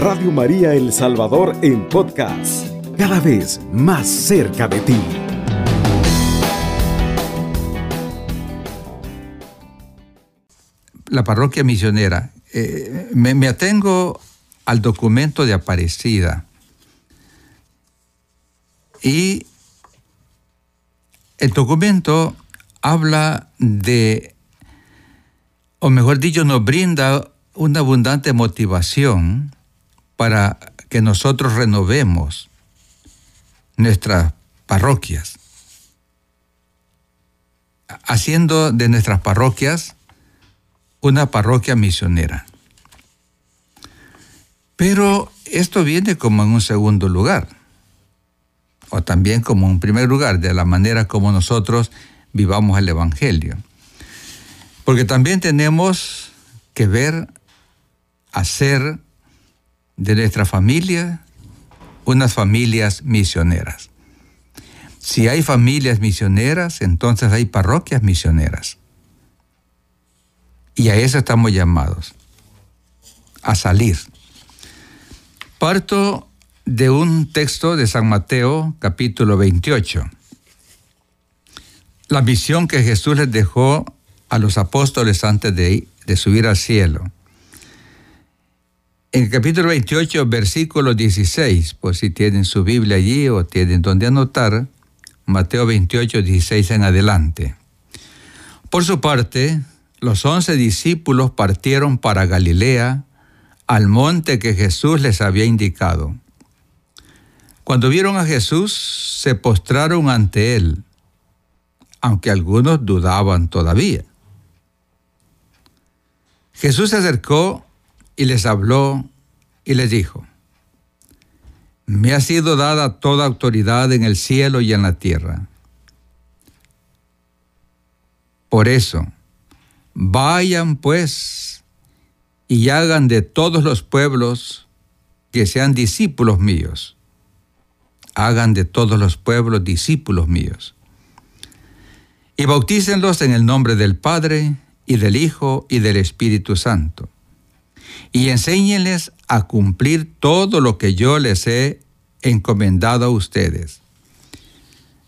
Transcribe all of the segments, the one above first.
Radio María El Salvador en podcast, cada vez más cerca de ti. La parroquia misionera. Eh, me, me atengo al documento de Aparecida. Y el documento habla de, o mejor dicho, nos brinda una abundante motivación para que nosotros renovemos nuestras parroquias, haciendo de nuestras parroquias una parroquia misionera. Pero esto viene como en un segundo lugar, o también como en primer lugar, de la manera como nosotros vivamos el Evangelio. Porque también tenemos que ver, hacer de nuestra familia unas familias misioneras. Si hay familias misioneras, entonces hay parroquias misioneras. Y a eso estamos llamados, a salir. Parto de un texto de San Mateo, capítulo 28 la visión que Jesús les dejó a los apóstoles antes de, de subir al cielo. En el capítulo 28, versículo 16, por si tienen su Biblia allí o tienen donde anotar, Mateo 28, 16 en adelante. Por su parte, los once discípulos partieron para Galilea, al monte que Jesús les había indicado. Cuando vieron a Jesús, se postraron ante él aunque algunos dudaban todavía. Jesús se acercó y les habló y les dijo, me ha sido dada toda autoridad en el cielo y en la tierra. Por eso, vayan pues y hagan de todos los pueblos que sean discípulos míos. Hagan de todos los pueblos discípulos míos y bautícenlos en el nombre del Padre y del Hijo y del Espíritu Santo. Y enséñenles a cumplir todo lo que yo les he encomendado a ustedes.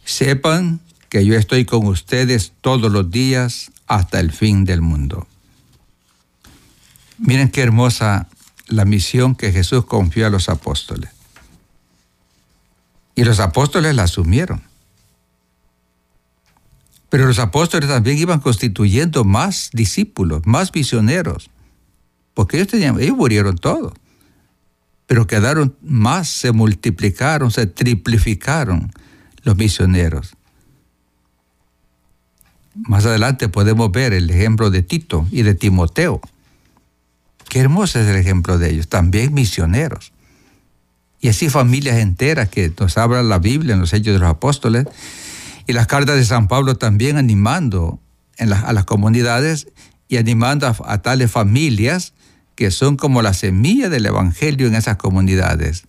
Sepan que yo estoy con ustedes todos los días hasta el fin del mundo. Miren qué hermosa la misión que Jesús confió a los apóstoles. Y los apóstoles la asumieron. Pero los apóstoles también iban constituyendo más discípulos, más misioneros, porque ellos, tenían, ellos murieron todos, pero quedaron más, se multiplicaron, se triplificaron los misioneros. Más adelante podemos ver el ejemplo de Tito y de Timoteo. Qué hermoso es el ejemplo de ellos, también misioneros. Y así familias enteras que nos habla la Biblia en los Hechos de los Apóstoles, y las cartas de San Pablo también animando a las comunidades y animando a, tales familias que son como la semilla del Evangelio en esas comunidades.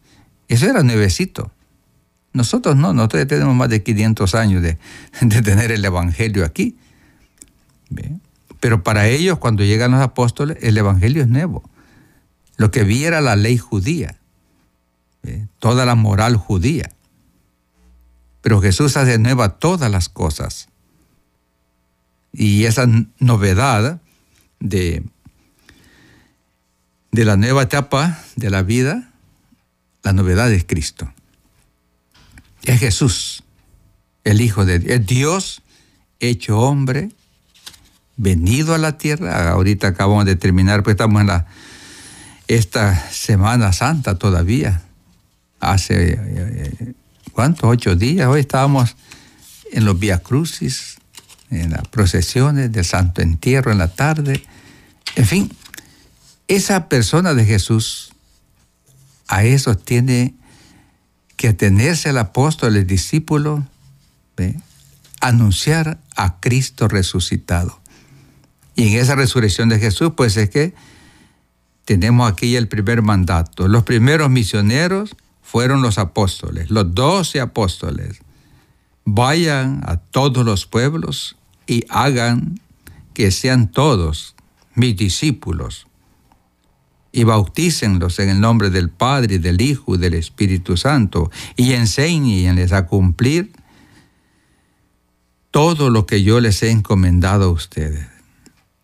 Eso era nuevecito. Nosotros no, nosotros ya tenemos más de 500 años de, tener el Evangelio aquí. Pero para ellos, cuando llegan los apóstoles, el Evangelio es nuevo. Lo que vi era la ley judía, toda la moral judía. Pero Jesús hace nueva todas las cosas. Y esa novedad de, de la nueva etapa de la vida, la novedad es Cristo. Es Jesús, el Hijo de Dios. Es Dios hecho hombre, venido a la tierra. Ahorita acabamos de terminar, pues estamos en la, esta Semana Santa todavía. Hace eh, ¿cuántos? Ocho días. Hoy estábamos en los Via Crucis, en las procesiones del Santo Entierro en la tarde. En fin, esa persona de Jesús, a eso tiene que atenerse el apóstol, el discípulo, anunciar a Cristo resucitado. Y en esa resurrección de Jesús, pues es que tenemos aquí el primer mandato. Los primeros misioneros fueron los apóstoles, los doce apóstoles. Vayan a todos los pueblos y hagan que sean todos mis discípulos. Y bautícenlos en el nombre del Padre, del Hijo y del Espíritu Santo, y enséñenles a cumplir todo lo que yo les he encomendado a ustedes.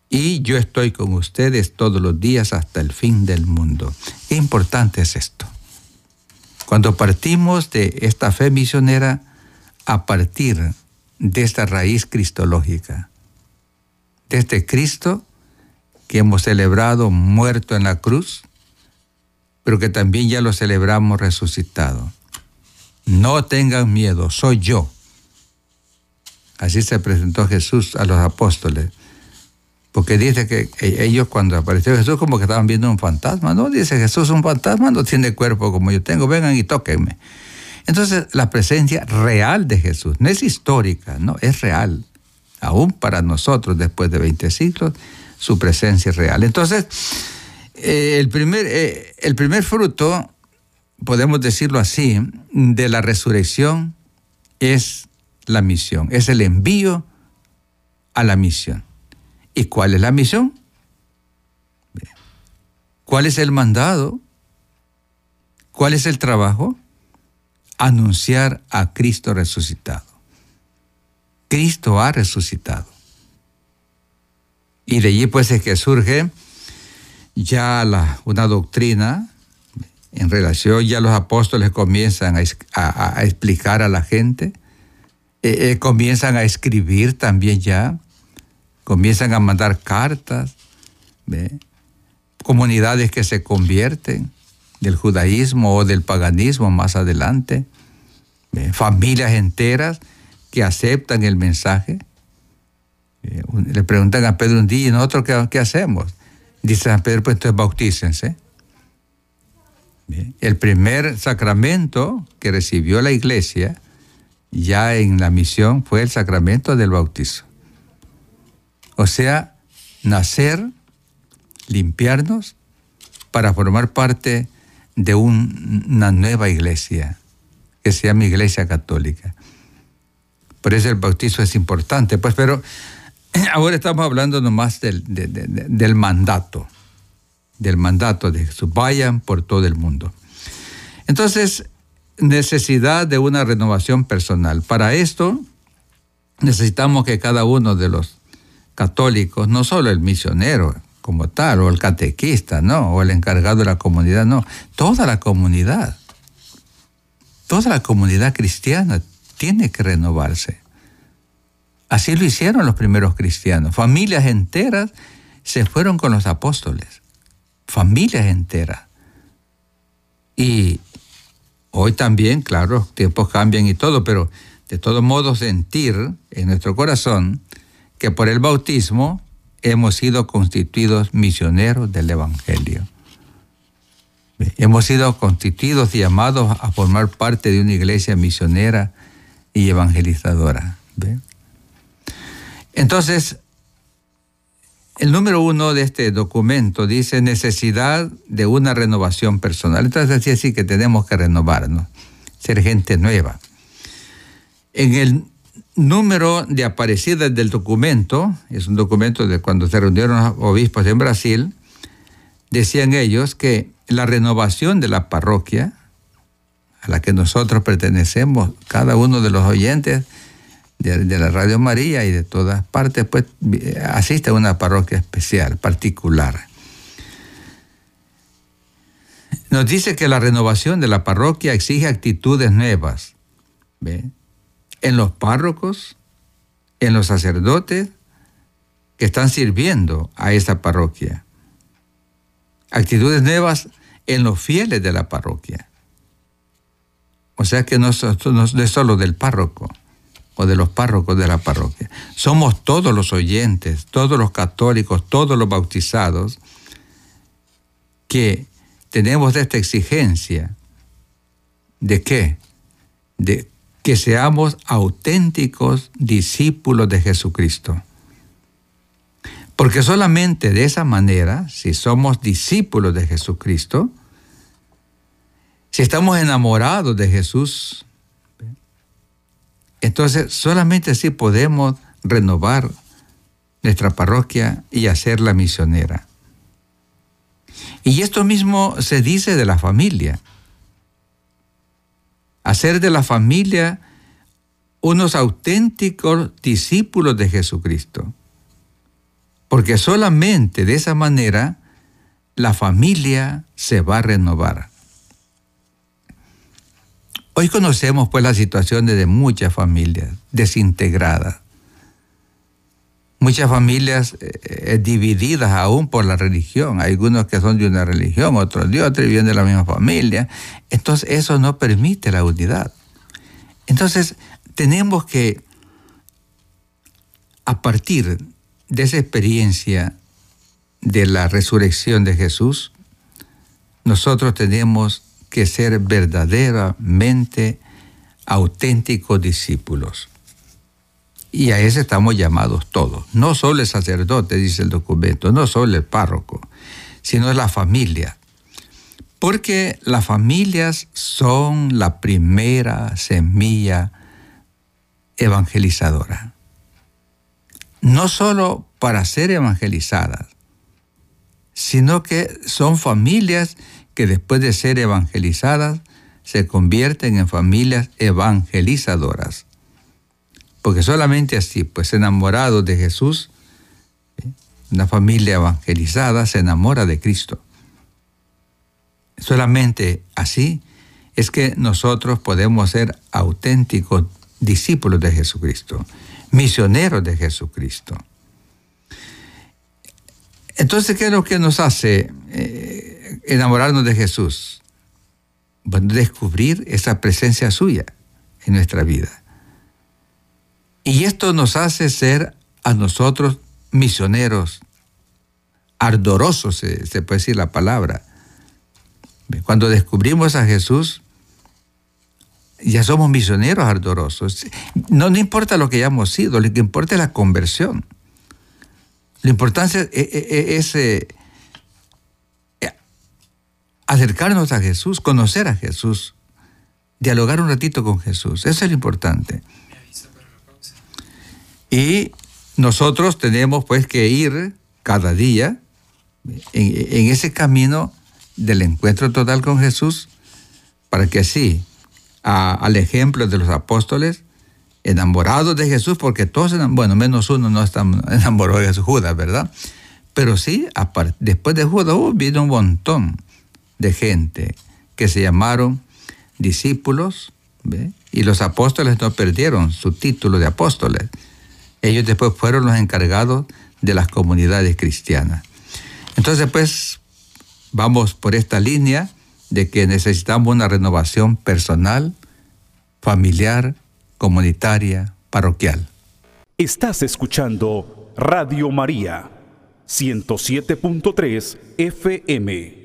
Y yo estoy con ustedes todos los días hasta el fin del mundo. Qué importante es esto. Cuando partimos de esta fe misionera a partir de esta raíz cristológica, de este Cristo que hemos celebrado muerto en la cruz, pero que también ya lo celebramos resucitado. No tengan miedo, soy yo. Así se presentó Jesús a los apóstoles. Porque dice que ellos cuando apareció Jesús como que estaban viendo un fantasma, ¿no? Dice Jesús un fantasma, no tiene cuerpo como yo tengo, vengan y tóquenme. Entonces la presencia real de Jesús, no es histórica, no, es real. Aún para nosotros después de 20 siglos, su presencia es real. Entonces, eh, el, primer, eh, el primer fruto, podemos decirlo así, de la resurrección es la misión, es el envío a la misión. ¿Y cuál es la misión? ¿Cuál es el mandado? ¿Cuál es el trabajo? Anunciar a Cristo resucitado. Cristo ha resucitado. Y de allí pues es que surge ya una doctrina en relación, ya los apóstoles comienzan a, explicar a la gente, eh, eh, comienzan a escribir también ya, comienzan a mandar cartas, comunidades que se convierten del judaísmo o del paganismo más adelante, familias enteras que aceptan el mensaje. Le preguntan a Pedro un día, ¿y nosotros qué, hacemos? Dice San Pedro, pues entonces bautícense. El primer sacramento que recibió la iglesia ya en la misión fue el sacramento del bautizo. O sea, nacer, limpiarnos para formar parte de una nueva iglesia que se llama Iglesia Católica. Por eso el bautizo es importante, pues, pero ahora estamos hablando nomás del, del mandato, del mandato de Jesús. Vayan por todo el mundo. Entonces, necesidad de una renovación personal. Para esto, necesitamos que cada uno de los católicos, no solo el misionero como tal, o el catequista, no, o el encargado de la comunidad, no, toda la comunidad, toda la comunidad cristiana tiene que renovarse. Así lo hicieron los primeros cristianos. Familias enteras se fueron con los apóstoles. Familias enteras. Y hoy también, claro, los tiempos cambian y todo, pero de todos modos sentir en nuestro corazón que por el bautismo hemos sido constituidos misioneros del Evangelio. Hemos sido constituidos y llamados a formar parte de una iglesia misionera y evangelizadora. Entonces, el número uno de este documento dice necesidad de una renovación personal. Entonces, así así que tenemos que renovarnos, ser gente nueva. En el número de aparecidas del documento, es un documento de cuando se reunieron los obispos en Brasil, decían ellos que la renovación de la parroquia, a la que nosotros pertenecemos, cada uno de los oyentes de, la Radio María y de todas partes, pues asiste a una parroquia especial, particular. Nos dice que la renovación de la parroquia exige actitudes nuevas. en los párrocos, en los sacerdotes que están sirviendo a esa parroquia. Actitudes nuevas en los fieles de la parroquia. O sea que no, es solo del párroco o de los párrocos de la parroquia. Somos todos los oyentes, todos los católicos, todos los bautizados que tenemos esta exigencia de qué? De que seamos auténticos discípulos de Jesucristo. Porque solamente de esa manera, si somos discípulos de Jesucristo, si estamos enamorados de Jesús, entonces solamente así podemos renovar nuestra parroquia y hacerla misionera. Y esto mismo se dice de la familia. Hacer de la familia unos auténticos discípulos de Jesucristo. Porque solamente de esa manera la familia se va a renovar. Hoy conocemos pues la situación de muchas familias desintegradas. Muchas familias eh, eh, divididas aún por la religión. Algunos que son de una religión, otros de otra y vienen de la misma familia. Entonces eso no permite la unidad. Entonces tenemos que, a partir de esa experiencia de la resurrección de Jesús, nosotros tenemos que ser verdaderamente auténticos discípulos. Y a ese estamos llamados todos. No solo el sacerdote, dice el documento, no solo el párroco, sino la familia. Porque las familias son la primera semilla evangelizadora. No solo para ser evangelizadas, sino que son familias que después de ser evangelizadas se convierten en familias evangelizadoras. Porque solamente así, pues enamorados de Jesús, una familia evangelizada se enamora de Cristo. Solamente así es que nosotros podemos ser auténticos discípulos de Jesucristo, misioneros de Jesucristo. Entonces, ¿qué es lo que nos hace eh, enamorarnos de Jesús? Descubrir esa presencia suya en nuestra vida. Y esto nos hace ser a nosotros misioneros, ardorosos, se, puede decir la palabra. Cuando descubrimos a Jesús, ya somos misioneros ardorosos. No, importa lo que hayamos sido, lo que importa es la conversión. La importancia es, eh, acercarnos a Jesús, conocer a Jesús, dialogar un ratito con Jesús. Eso es lo importante. Y nosotros tenemos pues que ir cada día en, ese camino del encuentro total con Jesús para que así, al ejemplo de los apóstoles, enamorados de Jesús, porque todos, bueno, menos uno no está enamorado de Jesús, Judas, ¿verdad? Pero sí, después de Judas hubo vino un montón de gente que se llamaron discípulos, y los apóstoles no perdieron su título de apóstoles ellos después fueron los encargados de las comunidades cristianas. Entonces, pues, vamos por esta línea de que necesitamos una renovación personal, familiar, comunitaria, parroquial. Estás escuchando Radio María, 107.3 FM.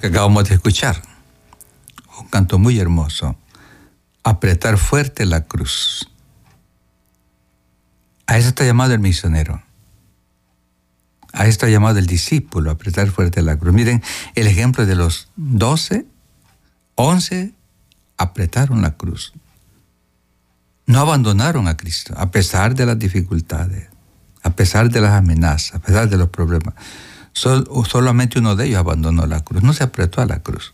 Que acabamos de escuchar, un canto muy hermoso, apretar fuerte la cruz. A eso está llamado el misionero. A eso está llamado el discípulo, apretar fuerte la cruz. Miren el ejemplo de los doce, once apretaron la cruz. No abandonaron a Cristo, a pesar de las dificultades, a pesar de las amenazas, a pesar de los problemas. Solamente uno de ellos abandonó la cruz, no se apretó a la cruz.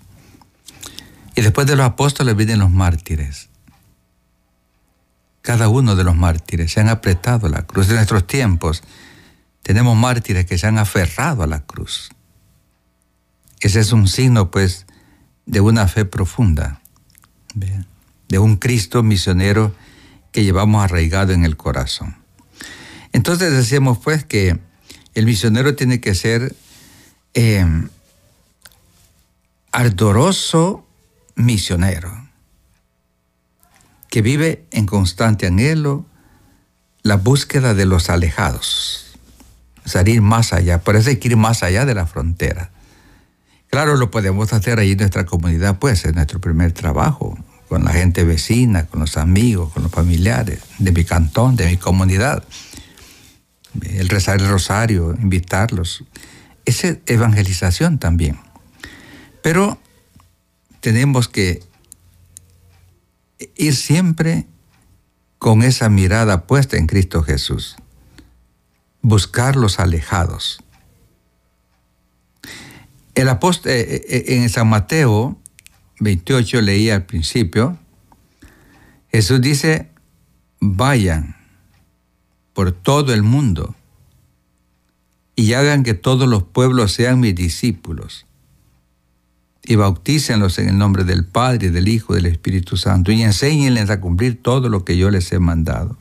Y después de los apóstoles vienen los mártires cada uno de los mártires se han apretado a la cruz. En nuestros tiempos tenemos mártires que se han aferrado a la cruz. Ese es un signo, pues, de una fe profunda, de un Cristo misionero que llevamos arraigado en el corazón. Entonces decimos, pues, que el misionero tiene que ser em, ardoroso misionero que vive en constante anhelo la búsqueda de los alejados, salir más allá, por eso hay que ir más allá de la frontera. Claro, lo podemos hacer ahí en nuestra comunidad, pues, es nuestro primer trabajo, con la gente vecina, con los amigos, con los familiares de mi cantón, de mi comunidad. El rezar el rosario, invitarlos. Es evangelización también. Pero tenemos que ir siempre con esa mirada puesta en Cristo Jesús. Buscar los alejados. El apóstol, en San Mateo 28 leía al principio, Jesús dice, vayan por todo el mundo y hagan que todos los pueblos sean mis discípulos y bautícenlos en el nombre del Padre, del Hijo, y del Espíritu Santo y enséñenles a cumplir todo lo que yo les he mandado.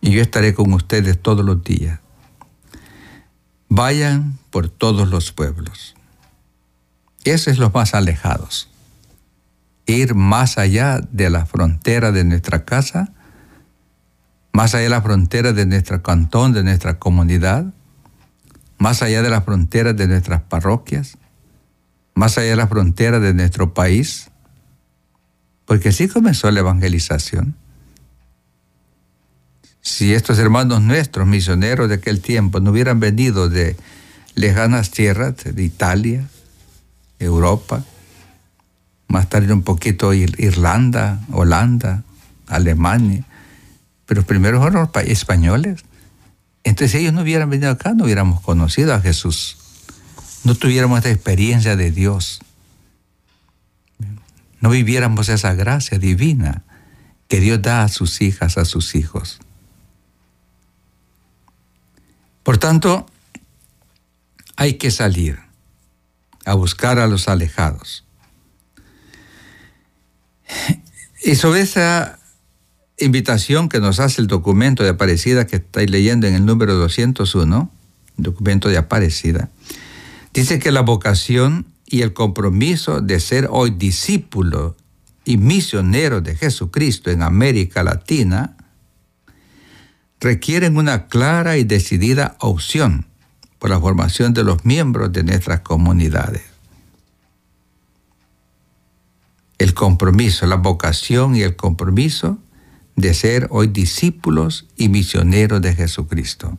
Y yo estaré con ustedes todos los días. Vayan por todos los pueblos. Eso es los más alejados. Ir más allá de la frontera de nuestra casa, más allá de la frontera de nuestro cantón, de nuestra comunidad, más allá de la frontera de nuestras parroquias, más allá de la frontera de nuestro país, porque así comenzó la evangelización. Si estos hermanos nuestros, misioneros de aquel tiempo, no hubieran venido de lejanas tierras, de Italia, Europa, más tarde un poquito Irlanda, Holanda, Alemania, pero primero fueron los españoles. Entonces si ellos no hubieran venido acá, no hubiéramos conocido a Jesús no tuviéramos esta experiencia de Dios, no viviéramos esa gracia divina que Dios da a sus hijas, a sus hijos. Por tanto, hay que salir a buscar a los alejados. Y sobre esa invitación que nos hace el documento de Aparecida que estáis leyendo en el número 201, documento de Aparecida, Dice que la vocación y el compromiso de ser hoy discípulo y misionero de Jesucristo en América Latina requieren una clara y decidida opción por la formación de los miembros de nuestras comunidades. El compromiso, la vocación y el compromiso de ser hoy discípulos y misioneros de Jesucristo.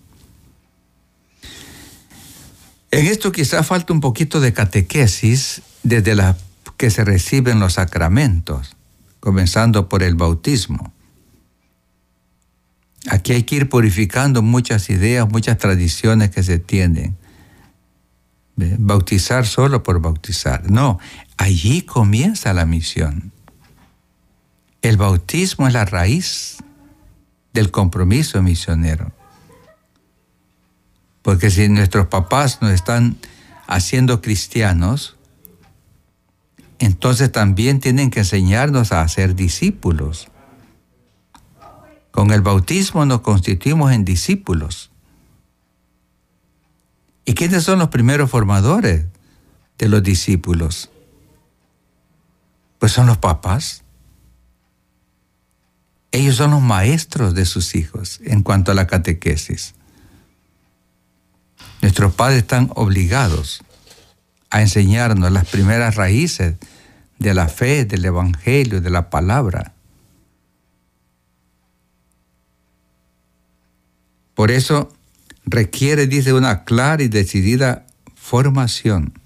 En esto quizá falta un poquito de catequesis desde la que se reciben los sacramentos, comenzando por el bautismo. Aquí hay que ir purificando muchas ideas, muchas tradiciones que se tienen. Bautizar solo por bautizar. No, allí comienza la misión. El bautismo es la raíz del compromiso misionero. Porque si nuestros papás nos están haciendo cristianos, entonces también tienen que enseñarnos a ser discípulos. Con el bautismo nos constituimos en discípulos. ¿Y quiénes son los primeros formadores de los discípulos? Pues son los papás. Ellos son los maestros de sus hijos en cuanto a la catequesis. Nuestros padres están obligados a enseñarnos las primeras raíces de la fe, del Evangelio, de la palabra. Por eso requiere, dice, una clara y decidida formación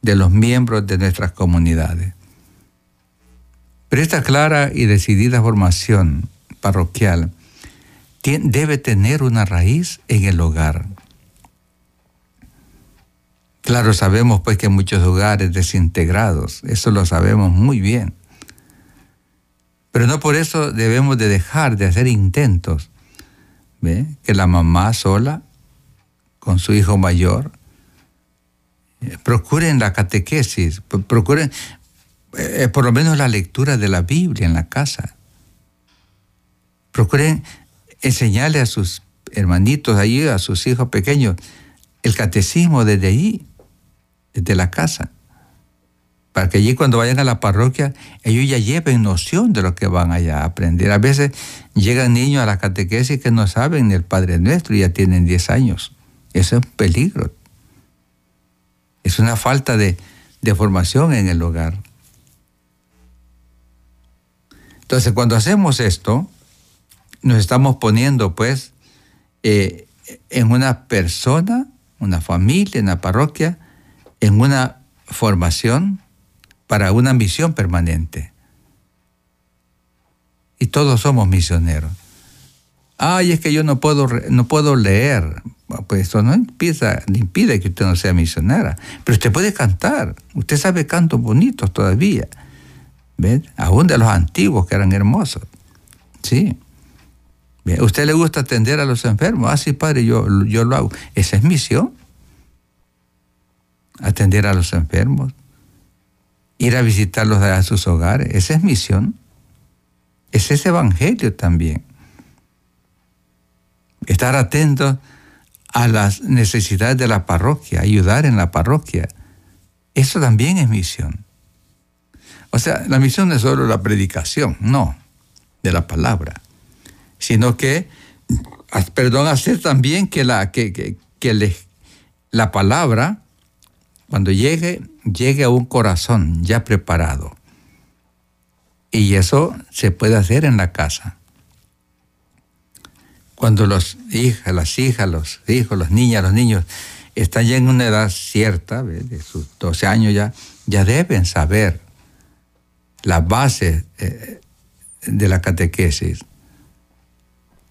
de los miembros de nuestras comunidades. Pero esta clara y decidida formación parroquial debe tener una raíz en el hogar. Claro, sabemos pues que muchos hogares desintegrados, eso lo sabemos muy bien. Pero no por eso debemos de dejar de hacer intentos. ¿ve? Que la mamá sola, con su hijo mayor, eh, procuren la catequesis, procuren eh, por lo menos la lectura de la Biblia en la casa. Procuren enseñarle a sus hermanitos allí, a sus hijos pequeños, el catecismo desde ahí desde la casa. Para que allí cuando vayan a la parroquia, ellos ya lleven noción de lo que van allá a aprender. A veces llegan niños a la catequesis que no saben ni el Padre Nuestro y ya tienen 10 años. Eso es un peligro. Es una falta de, formación en el hogar. Entonces, cuando hacemos esto, nos estamos poniendo, pues, eh, en una persona, una familia, en la parroquia, en una formación para una misión permanente. Y todos somos misioneros. Ay, es que yo no puedo, no puedo leer. pues eso no impide, impide que usted no sea misionera. Pero usted puede cantar. Usted sabe cantos bonitos todavía. ¿Ves? Aún de los antiguos que eran hermosos. Sí. ¿A usted le gusta atender a los enfermos? Ah, sí, padre, yo, yo lo hago. Esa es misión. Atender a los enfermos. Ir a visitarlos a sus hogares. Esa es misión. Ese es evangelio también. Estar atentos a las necesidades de la parroquia, ayudar en la parroquia. Eso también es misión. O sea, la misión no es solo la predicación, no, de la palabra, sino que, perdón, hacer también que la, que, que, la palabra, cuando llegue, llegue a un corazón ya preparado. Y eso se puede hacer en la casa. Cuando los hijas, las hijas, los hijos, los niñas, los niños están ya en una edad cierta, de sus 12 años ya, ya deben saber las bases eh, de la catequesis,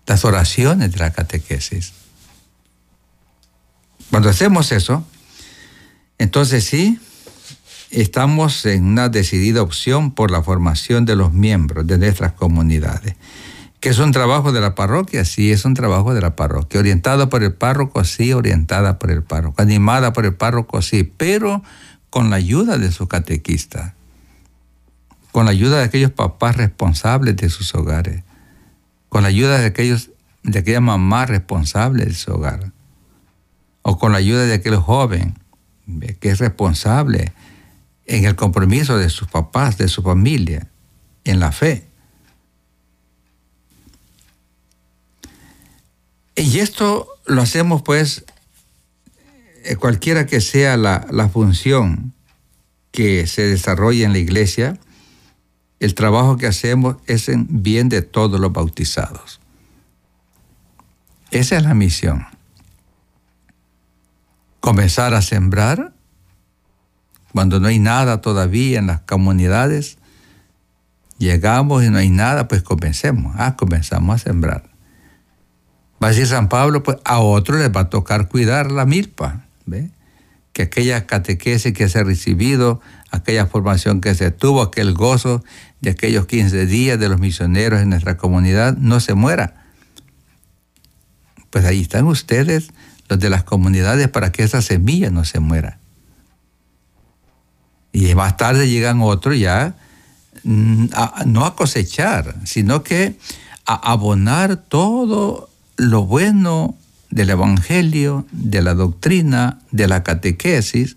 las oraciones de la catequesis. Cuando hacemos eso, entonces sí, estamos en una decidida opción por la formación de los miembros de nuestras comunidades. ¿Que es un trabajo de la parroquia? Sí, es un trabajo de la parroquia. Orientada por el párroco, sí, orientada por el párroco. Animada por el párroco, sí, pero con la ayuda de su catequista. Con la ayuda de aquellos papás responsables de sus hogares. Con la ayuda de, aquellos, de aquella mamá responsable de su hogar. O con la ayuda de aquel joven que es responsable en el compromiso de sus papás, de su familia, en la fe. Y esto lo hacemos pues, eh, cualquiera que sea la, función que se desarrolla en la iglesia, el trabajo que hacemos es en bien de todos los bautizados. Esa es la misión. Comenzar a sembrar cuando no hay nada todavía en las comunidades, llegamos y no hay nada, pues comencemos. Ah, comenzamos a sembrar. Va a decir San Pablo, pues a otro les va a tocar cuidar la milpa. ¿ve? Que aquella catequesis que se ha recibido, aquella formación que se tuvo, aquel gozo de aquellos 15 días de los misioneros en nuestra comunidad, no se muera. Pues ahí están ustedes, los de las comunidades, para que esa semilla no se muera. Y más tarde llegan otros ya, mm, no a cosechar, sino que a abonar todo lo bueno del Evangelio, de la doctrina, de la catequesis,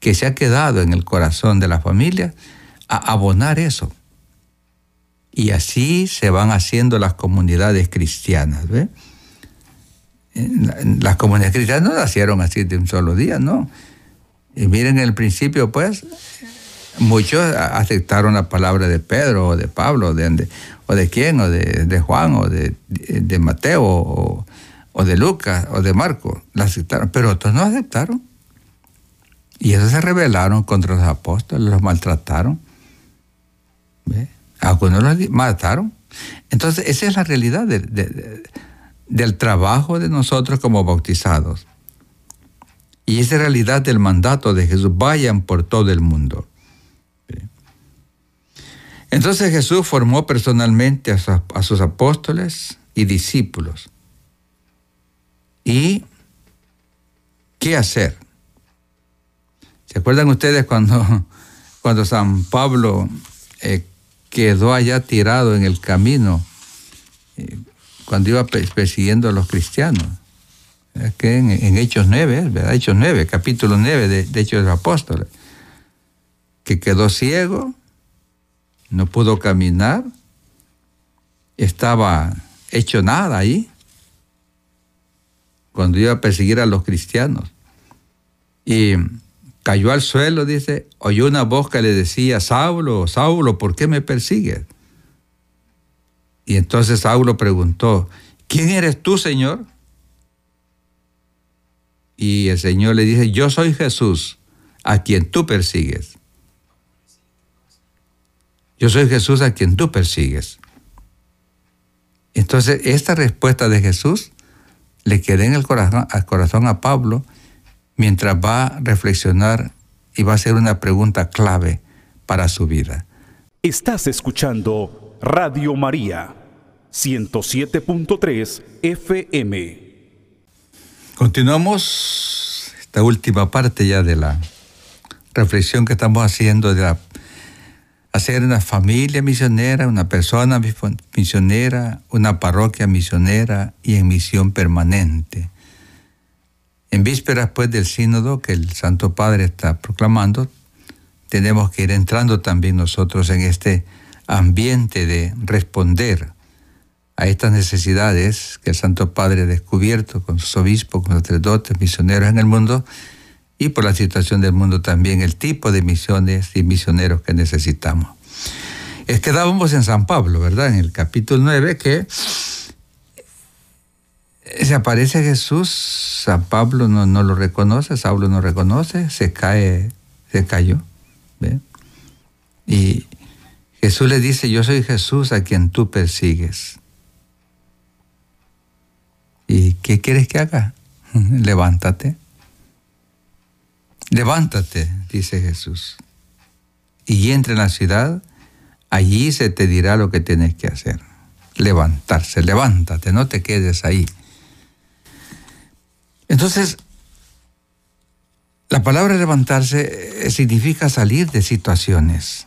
que se ha quedado en el corazón de la familia, a abonar eso. Y así se van haciendo las comunidades cristianas. Las comunidades cristianas no nacieron así de un solo día, ¿no? Y miren, en el principio, pues, muchos aceptaron la palabra de Pedro o de Pablo, de, o de quién, o de, Juan, o de, Mateo, o, de Lucas, o de Marco. La aceptaron, pero otros no aceptaron. Y esos se rebelaron contra los apóstoles, los maltrataron. Algunos los mataron. Entonces, esa es la realidad del trabajo de nosotros como bautizados. Y esa realidad del mandato de Jesús, vayan por todo el mundo. Entonces Jesús formó personalmente a, sus apóstoles y discípulos. ¿Y qué hacer? ¿Se ustedes cuando, cuando San Pablo eh, quedó allá tirado en el camino, eh, cuando iba persiguiendo a los cristianos? que en, Hechos 9, ¿verdad? Hechos 9, capítulo 9 de, Hechos de los Apóstoles, que quedó ciego, no pudo caminar, estaba hecho nada ahí, cuando iba a perseguir a los cristianos. Y cayó al suelo, dice, oyó una voz que le decía, Saulo, Saulo, ¿por qué me persigues? Y entonces Saulo preguntó, ¿quién eres tú, Señor? Y el Señor le dice, yo soy Jesús, a quien tú persigues. Yo soy Jesús a quien tú persigues. Entonces, esta respuesta de Jesús le quede en el corazón, al corazón a Pablo mientras va a reflexionar y va a hacer una pregunta clave para su vida. Estás escuchando Radio María 107.3 FM. Continuamos esta última parte ya de la reflexión que estamos haciendo de hacer una familia misionera, una persona misionera, una parroquia misionera y en misión permanente. En vísperas pues del sínodo que el Santo Padre está proclamando, tenemos que ir entrando también nosotros en este ambiente de responder a estas necesidades que el Santo Padre ha descubierto con sus obispos, con sacerdotes, misioneros en el mundo, y por la situación del mundo también, el tipo de misiones y misioneros que necesitamos. Es que dábamos en San Pablo, ¿verdad? En el capítulo 9, que se aparece Jesús, San Pablo no, no lo reconoce, Saulo no reconoce, se cae, se cayó. ¿ve? Y Jesús le dice, yo soy Jesús a quien tú persigues. ¿Y qué quieres que haga? Levántate. Levántate, dice Jesús, y entra en la ciudad, allí se te dirá lo que tienes que hacer. Levantarse, levántate, no te quedes ahí. Entonces, la palabra levantarse eh, significa salir de situaciones,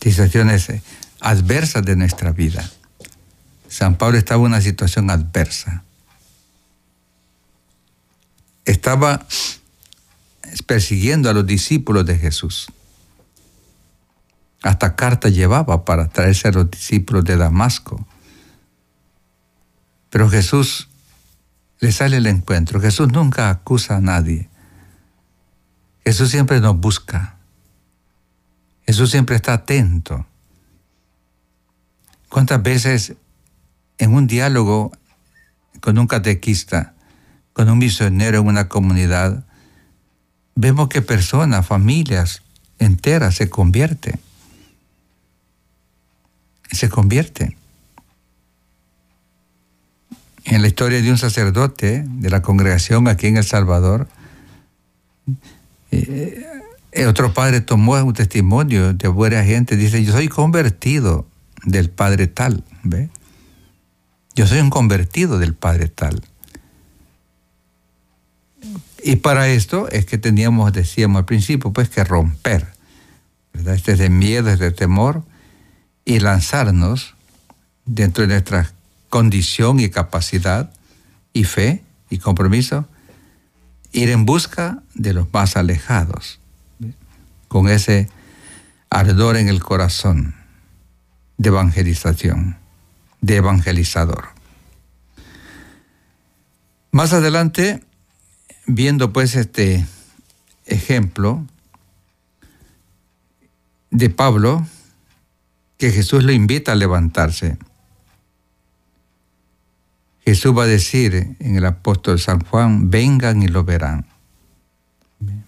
situaciones eh, adversas de nuestra vida. San Pablo estaba en una situación adversa. Estaba persiguiendo a los discípulos de Jesús. Hasta carta llevaba para traerse a los discípulos de Damasco. Pero Jesús le sale el encuentro. Jesús nunca acusa a nadie. Jesús siempre nos busca. Jesús siempre está atento. ¿Cuántas veces en un diálogo con un catequista, con un misionero en una comunidad, vemos que personas, familias enteras se convierten. Se convierten. En la historia de un sacerdote de la congregación aquí en El Salvador, eh, otro padre tomó un testimonio de buena gente, dice, yo soy convertido del padre tal, ¿ve? Yo soy un convertido del padre tal. Y para esto es que teníamos, decíamos al principio, pues que romper, ¿verdad? Este de miedo, este temor, y lanzarnos dentro de nuestra condición y capacidad y fe y compromiso, ir en busca de los más alejados, con ese ardor en el corazón de evangelización, de evangelizador. Más adelante viendo pues este ejemplo de Pablo, que Jesús lo invita a levantarse. Jesús va a decir en el apóstol San Juan, vengan y lo verán.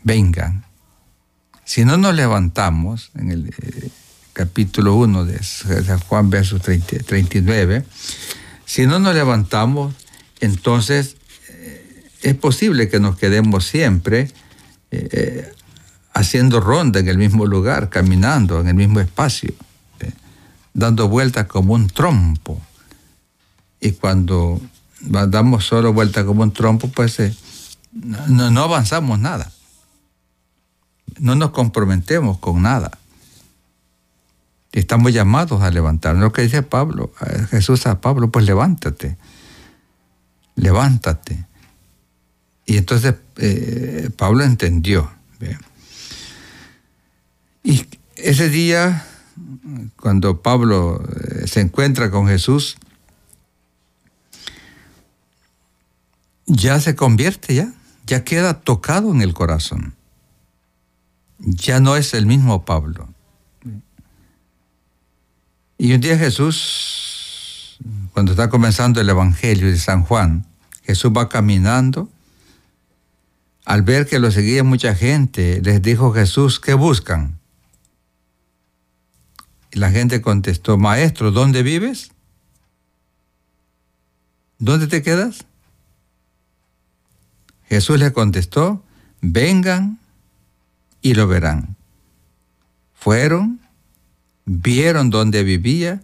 Vengan. Si no nos levantamos, en el eh, capítulo 1 de San Juan, verso 39, si no nos levantamos, entonces es posible que nos quedemos siempre eh, eh, haciendo ronda en el mismo lugar, caminando en el mismo espacio, eh, dando vueltas como un trompo. Y cuando damos solo vueltas como un trompo, pues no, no avanzamos nada. No nos comprometemos con nada. Estamos llamados a levantarnos. Lo que dice Pablo, Jesús a Pablo, pues levántate. Levántate. Y entonces eh, Pablo entendió. Y ese día, cuando Pablo eh, se encuentra con Jesús, ya se convierte, ya, ya queda tocado en el corazón. Ya no es el mismo Pablo. Y un día Jesús, cuando está comenzando el Evangelio de San Juan, Jesús va caminando al ver que lo seguía mucha gente, les dijo Jesús, ¿qué buscan? Y la gente contestó, Maestro, ¿dónde vives? ¿dónde te quedas? Jesús le contestó, vengan y lo verán. Fueron, vieron dónde vivía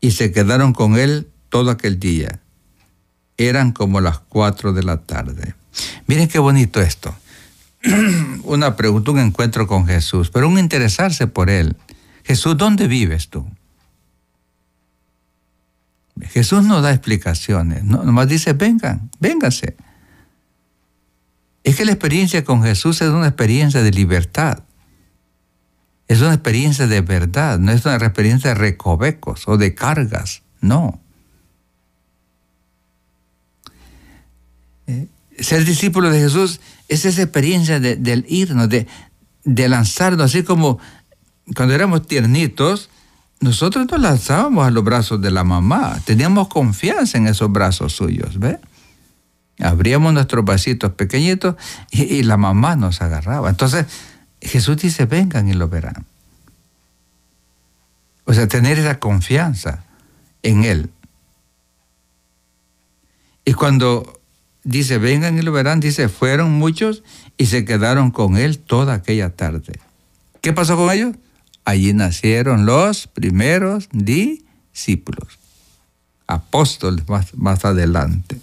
y se quedaron con él todo aquel día. Eran como las cuatro de la tarde. Miren qué bonito esto. Una pregunta, un encuentro con Jesús, pero un interesarse por él. Jesús, ¿dónde vives tú? Jesús no da explicaciones, no, nomás dice, vengan, vénganse. Es que la experiencia con Jesús es una experiencia de libertad. Es una experiencia de verdad, no es una experiencia de recovecos o de cargas, no. Eh, ser discípulo de Jesús es esa experiencia de, del irnos, de, de lanzarnos, así como cuando éramos tiernitos, nosotros nos lanzábamos a los brazos de la mamá, teníamos confianza en esos brazos suyos, ¿ve? Abríamos nuestros vasitos pequeñitos y, la mamá nos agarraba. Entonces Jesús dice, vengan y lo verán. O sea, tener esa confianza en Él. Y cuando dice, vengan y lo verán, dice, fueron muchos y se quedaron con Él toda aquella tarde. ¿Qué pasó con ellos? Allí nacieron los primeros discípulos, apóstoles más, adelante.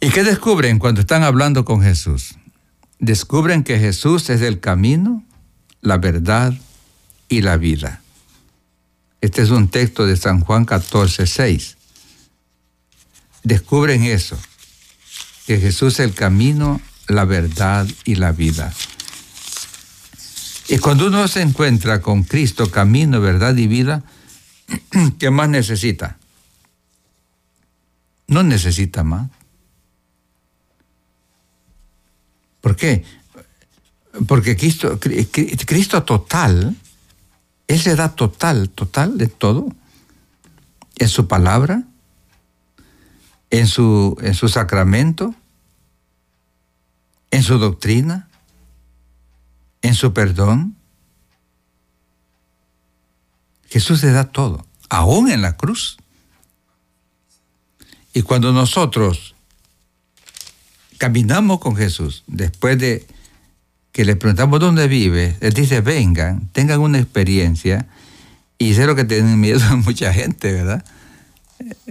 ¿Y qué descubren cuando están hablando con Jesús? Descubren que Jesús es el camino, la verdad y la vida. Este es un texto de San Juan 14, 6. Descubren eso, que Jesús es el camino, la verdad y la vida. Y cuando uno se encuentra con Cristo, camino, verdad y vida, ¿qué más necesita? No necesita más. ¿Por qué? Porque Cristo, Cristo total, Él se da total, total de todo. En su palabra, en su, en su sacramento, en su doctrina, en su perdón. Jesús le da todo, aún en la cruz. Y cuando nosotros caminamos con Jesús, después de que le preguntamos dónde vive, Él dice, vengan, tengan una experiencia. Y sé lo que tienen miedo mucha gente, ¿verdad?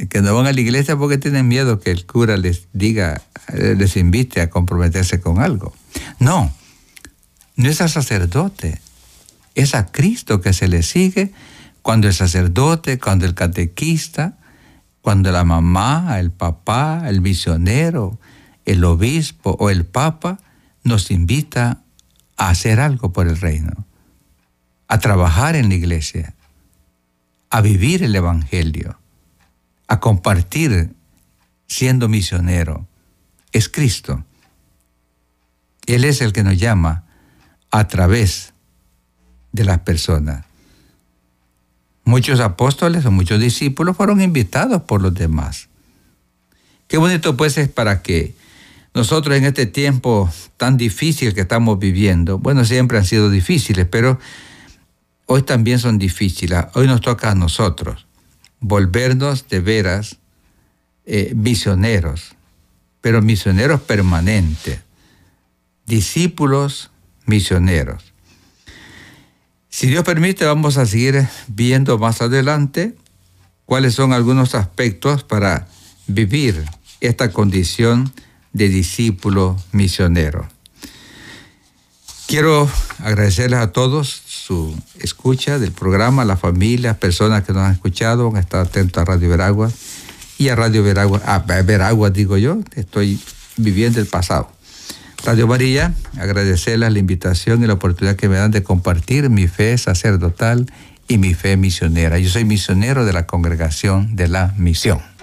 Que no van a la iglesia porque tienen miedo que el cura les diga, les invite a comprometerse con algo. No, no es al sacerdote, es a Cristo que se le sigue cuando el sacerdote, cuando el catequista, cuando la mamá, el papá, el misionero, el obispo o el papa nos invita a hacer algo por el reino, a trabajar en la iglesia, a vivir el Evangelio, a compartir siendo misionero. Es Cristo. Él es el que nos llama a través de las personas. Muchos apóstoles o muchos discípulos fueron invitados por los demás. Qué bonito pues es para que nosotros en este tiempo tan difícil que estamos viviendo, bueno, siempre han sido difíciles, pero hoy también son difíciles. Hoy nos toca a nosotros volvernos de veras eh, misioneros, pero misioneros permanentes, discípulos misioneros. Si Dios permite, vamos a seguir viendo más adelante cuáles son algunos aspectos para vivir esta condición de discípulo misionero. Quiero agradecerles a todos su escucha del programa, a la familia, personas que nos han escuchado, han estado atentos a Radio Veragua y a Radio Veragua, a Veragua digo yo, estoy viviendo el pasado. Radio María, agradecerles la invitación y la oportunidad que me dan de compartir mi fe sacerdotal y mi fe misionera. Yo soy misionero de la congregación de la misión.